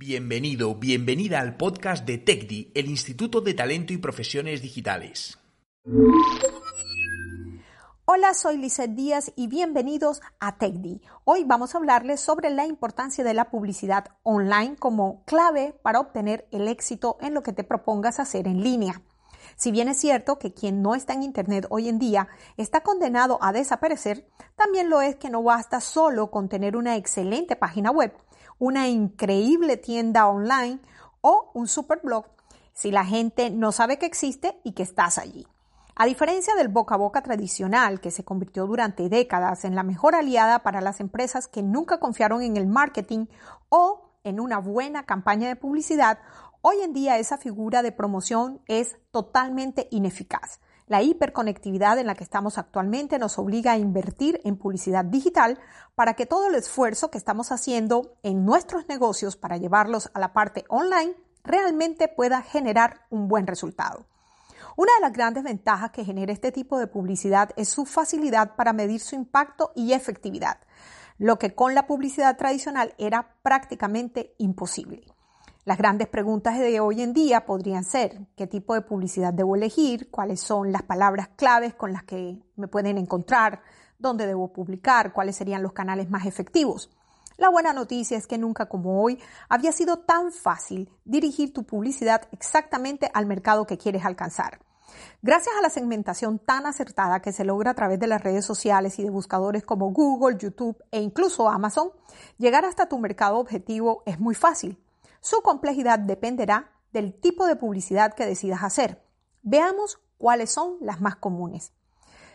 Bienvenido, bienvenida al podcast de TECDI, el Instituto de Talento y Profesiones Digitales. Hola, soy Lizeth Díaz y bienvenidos a TECDI. Hoy vamos a hablarles sobre la importancia de la publicidad online como clave para obtener el éxito en lo que te propongas hacer en línea. Si bien es cierto que quien no está en Internet hoy en día está condenado a desaparecer, también lo es que no basta solo con tener una excelente página web una increíble tienda online o un super blog si la gente no sabe que existe y que estás allí. A diferencia del boca a boca tradicional, que se convirtió durante décadas en la mejor aliada para las empresas que nunca confiaron en el marketing o en una buena campaña de publicidad, hoy en día esa figura de promoción es totalmente ineficaz. La hiperconectividad en la que estamos actualmente nos obliga a invertir en publicidad digital para que todo el esfuerzo que estamos haciendo en nuestros negocios para llevarlos a la parte online realmente pueda generar un buen resultado. Una de las grandes ventajas que genera este tipo de publicidad es su facilidad para medir su impacto y efectividad, lo que con la publicidad tradicional era prácticamente imposible. Las grandes preguntas de hoy en día podrían ser qué tipo de publicidad debo elegir, cuáles son las palabras claves con las que me pueden encontrar, dónde debo publicar, cuáles serían los canales más efectivos. La buena noticia es que nunca como hoy había sido tan fácil dirigir tu publicidad exactamente al mercado que quieres alcanzar. Gracias a la segmentación tan acertada que se logra a través de las redes sociales y de buscadores como Google, YouTube e incluso Amazon, llegar hasta tu mercado objetivo es muy fácil. Su complejidad dependerá del tipo de publicidad que decidas hacer. Veamos cuáles son las más comunes.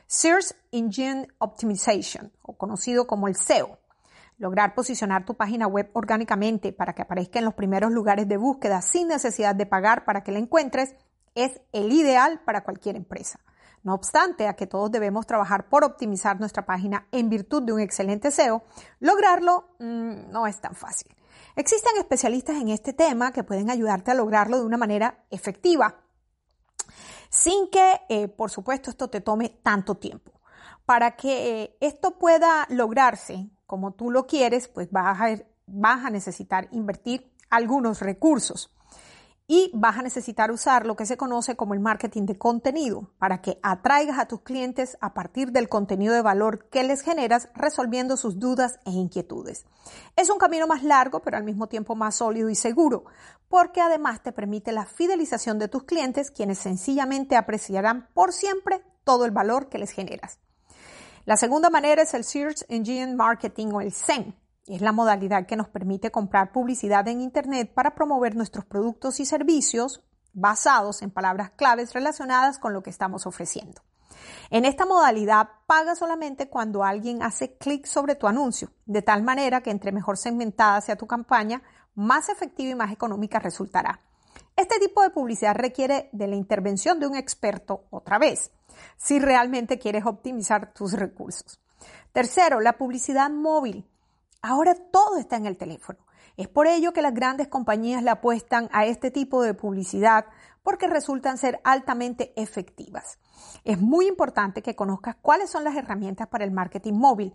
Search Engine Optimization, o conocido como el SEO. Lograr posicionar tu página web orgánicamente para que aparezca en los primeros lugares de búsqueda sin necesidad de pagar para que la encuentres es el ideal para cualquier empresa. No obstante a que todos debemos trabajar por optimizar nuestra página en virtud de un excelente SEO, lograrlo mm, no es tan fácil. Existen especialistas en este tema que pueden ayudarte a lograrlo de una manera efectiva, sin que, eh, por supuesto, esto te tome tanto tiempo. Para que eh, esto pueda lograrse como tú lo quieres, pues vas a necesitar invertir algunos recursos y vas a necesitar usar lo que se conoce como el marketing de contenido para que atraigas a tus clientes a partir del contenido de valor que les generas resolviendo sus dudas e inquietudes. Es un camino más largo pero al mismo tiempo más sólido y seguro porque además te permite la fidelización de tus clientes quienes sencillamente apreciarán por siempre todo el valor que les generas. La segunda manera es el Search Engine Marketing o el SEM es la modalidad que nos permite comprar publicidad en Internet para promover nuestros productos y servicios basados en palabras claves relacionadas con lo que estamos ofreciendo. En esta modalidad, paga solamente cuando alguien hace clic sobre tu anuncio, de tal manera que entre mejor segmentada sea tu campaña, más efectiva y más económica resultará. Este tipo de publicidad requiere de la intervención de un experto otra vez, si realmente quieres optimizar tus recursos. Tercero, la publicidad móvil. Ahora todo está en el teléfono. Es por ello que las grandes compañías le apuestan a este tipo de publicidad porque resultan ser altamente efectivas. Es muy importante que conozcas cuáles son las herramientas para el marketing móvil.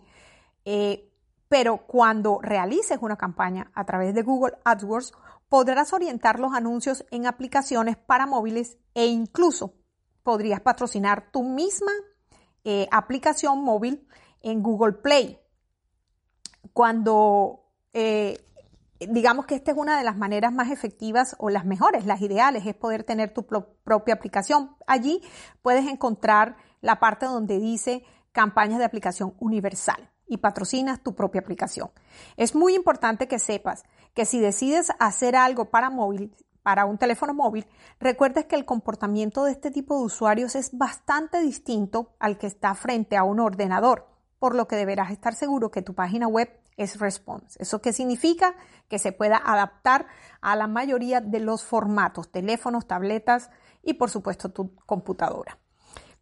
Eh, pero cuando realices una campaña a través de Google AdWords, podrás orientar los anuncios en aplicaciones para móviles e incluso podrías patrocinar tu misma eh, aplicación móvil en Google Play cuando eh, digamos que esta es una de las maneras más efectivas o las mejores, las ideales, es poder tener tu propia aplicación. Allí puedes encontrar la parte donde dice campañas de aplicación universal y patrocinas tu propia aplicación. Es muy importante que sepas que si decides hacer algo para móvil, para un teléfono móvil, recuerdes que el comportamiento de este tipo de usuarios es bastante distinto al que está frente a un ordenador, por lo que deberás estar seguro que tu página web es response. ¿Eso qué significa? Que se pueda adaptar a la mayoría de los formatos, teléfonos, tabletas y por supuesto tu computadora.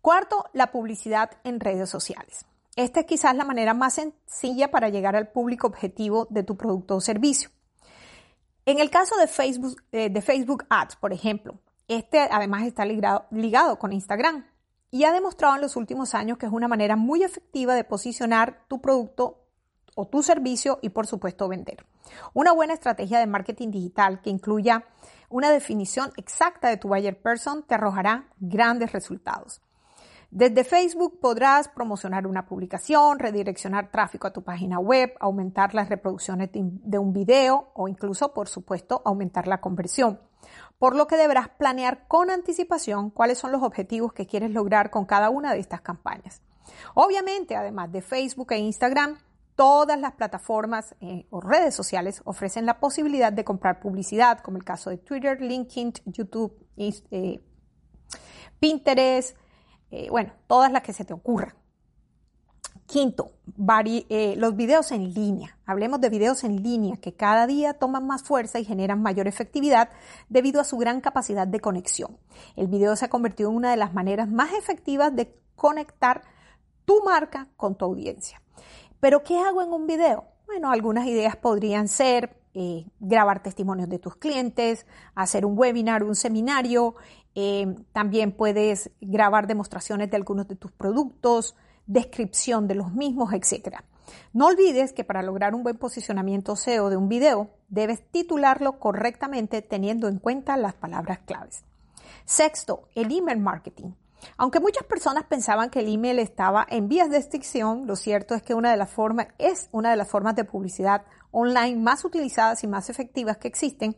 Cuarto, la publicidad en redes sociales. Esta es quizás la manera más sencilla para llegar al público objetivo de tu producto o servicio. En el caso de Facebook, eh, de Facebook Ads, por ejemplo, este además está ligado, ligado con Instagram y ha demostrado en los últimos años que es una manera muy efectiva de posicionar tu producto o tu servicio y por supuesto vender. Una buena estrategia de marketing digital que incluya una definición exacta de tu buyer person te arrojará grandes resultados. Desde Facebook podrás promocionar una publicación, redireccionar tráfico a tu página web, aumentar las reproducciones de un video o incluso, por supuesto, aumentar la conversión. Por lo que deberás planear con anticipación cuáles son los objetivos que quieres lograr con cada una de estas campañas. Obviamente, además de Facebook e Instagram, todas las plataformas eh, o redes sociales ofrecen la posibilidad de comprar publicidad, como el caso de Twitter, LinkedIn, YouTube, eh, Pinterest, eh, bueno, todas las que se te ocurran. Quinto, los videos en línea. Hablemos de videos en línea que cada día toman más fuerza y generan mayor efectividad debido a su gran capacidad de conexión. El video se ha convertido en una de las maneras más efectivas de conectar tu marca con tu audiencia. Pero ¿qué hago en un video? Bueno, algunas ideas podrían ser eh, grabar testimonios de tus clientes, hacer un webinar, un seminario, eh, también puedes grabar demostraciones de algunos de tus productos, descripción de los mismos, etc. No olvides que para lograr un buen posicionamiento SEO de un video, debes titularlo correctamente teniendo en cuenta las palabras claves. Sexto, el email marketing. Aunque muchas personas pensaban que el email estaba en vías de extinción, lo cierto es que una de las formas es una de las formas de publicidad online más utilizadas y más efectivas que existen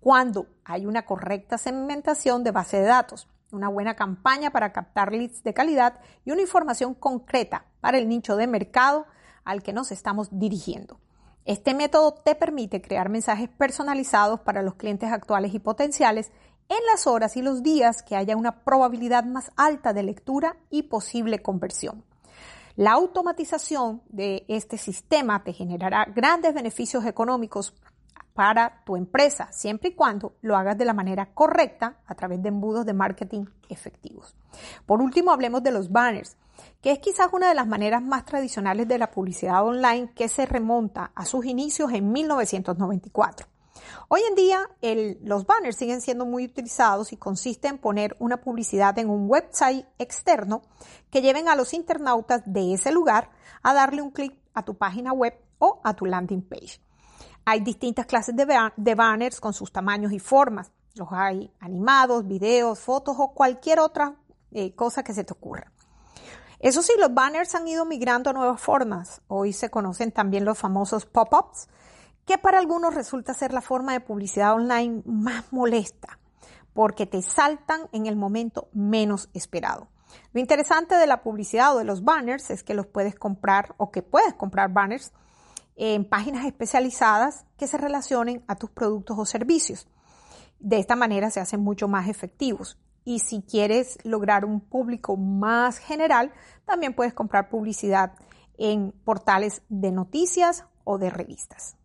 cuando hay una correcta segmentación de base de datos, una buena campaña para captar leads de calidad y una información concreta para el nicho de mercado al que nos estamos dirigiendo. Este método te permite crear mensajes personalizados para los clientes actuales y potenciales en las horas y los días que haya una probabilidad más alta de lectura y posible conversión. La automatización de este sistema te generará grandes beneficios económicos para tu empresa, siempre y cuando lo hagas de la manera correcta a través de embudos de marketing efectivos. Por último, hablemos de los banners, que es quizás una de las maneras más tradicionales de la publicidad online que se remonta a sus inicios en 1994. Hoy en día los banners siguen siendo muy utilizados y consiste en poner una publicidad en un website externo que lleven a los internautas de ese lugar a darle un clic a tu página web o a tu landing page. Hay distintas clases de, banners con sus tamaños y formas. Los hay animados, videos, fotos o cualquier otra eh, cosa que se te ocurra. Eso sí, los banners han ido migrando a nuevas formas. Hoy se conocen también los famosos pop-ups, que para algunos resulta ser la forma de publicidad online más molesta, porque te saltan en el momento menos esperado. Lo interesante de la publicidad o de los banners es que los puedes comprar o que puedes comprar banners en páginas especializadas que se relacionen a tus productos o servicios. De esta manera se hacen mucho más efectivos. Y si quieres lograr un público más general, también puedes comprar publicidad en portales de noticias o de revistas.